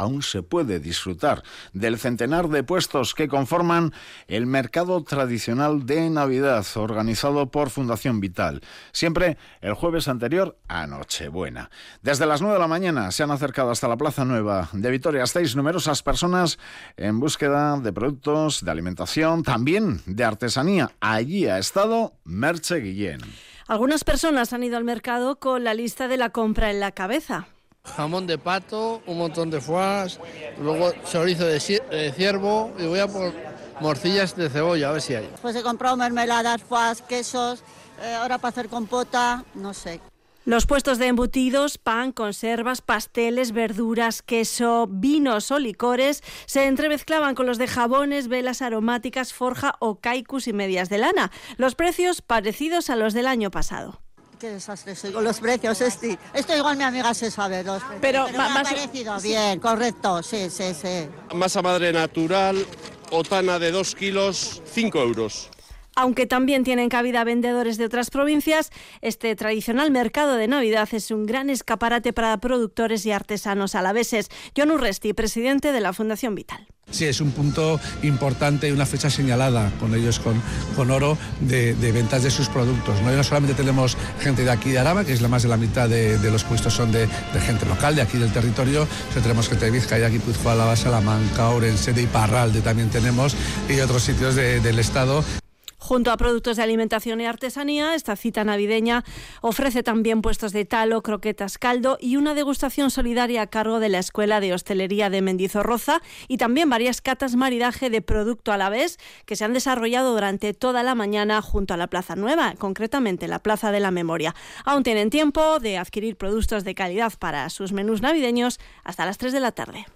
aún se puede disfrutar del centenar de puestos que conforman el mercado tradicional de Navidad organizado por Fundación Vital, siempre el jueves anterior a Nochebuena. Desde las 9 de la mañana se han acercado hasta la Plaza Nueva de Vitoria. Estáis numerosas personas en búsqueda de productos de alimentación, también de artesanía. Allí ha estado Merche Guillén. Algunas personas han ido al mercado con la lista de la compra en la cabeza. Jamón de pato, un montón de foie, luego chorizo de ciervo y voy a por morcillas de cebolla, a ver si hay. Pues he comprado mermeladas, foie, quesos, eh, ahora para hacer compota, no sé. Los puestos de embutidos, pan, conservas, pasteles, verduras, queso, vinos o licores se entremezclaban con los de jabones, velas aromáticas, forja o kaikus y medias de lana. Los precios parecidos a los del año pasado. Qué desastre soy con los precios, este. Esto igual mi amiga se sabe. Los Pero, me ha parecido bien, correcto, sí, sí, sí. Masa madre natural, otana de 2 kilos, 5 euros. Aunque también tienen cabida vendedores de otras provincias, este tradicional mercado de Navidad es un gran escaparate para productores y artesanos alaveses. John Urresti, presidente de la Fundación Vital. Sí, es un punto importante y una fecha señalada con ellos, con, con oro, de, ventas de sus productos. ¿no? solamente tenemos gente de aquí de Araba, que es la más de la mitad de, los puestos son de, gente local, de aquí del territorio, sino tenemos gente de Vizcaya, Guipúzcoa, Salamanca, Orense, de Iparralde también tenemos, y otros sitios del Estado. Junto a productos de alimentación y artesanía, esta cita navideña ofrece también puestos de talo, croquetas, caldo y una degustación solidaria a cargo de la Escuela de Hostelería de Mendizorroza y también varias catas maridaje de producto a la vez que se han desarrollado durante toda la mañana junto a la Plaza Nueva, concretamente la Plaza de la Memoria. Aún tienen tiempo de adquirir productos de calidad para sus menús navideños hasta las 3 de la tarde.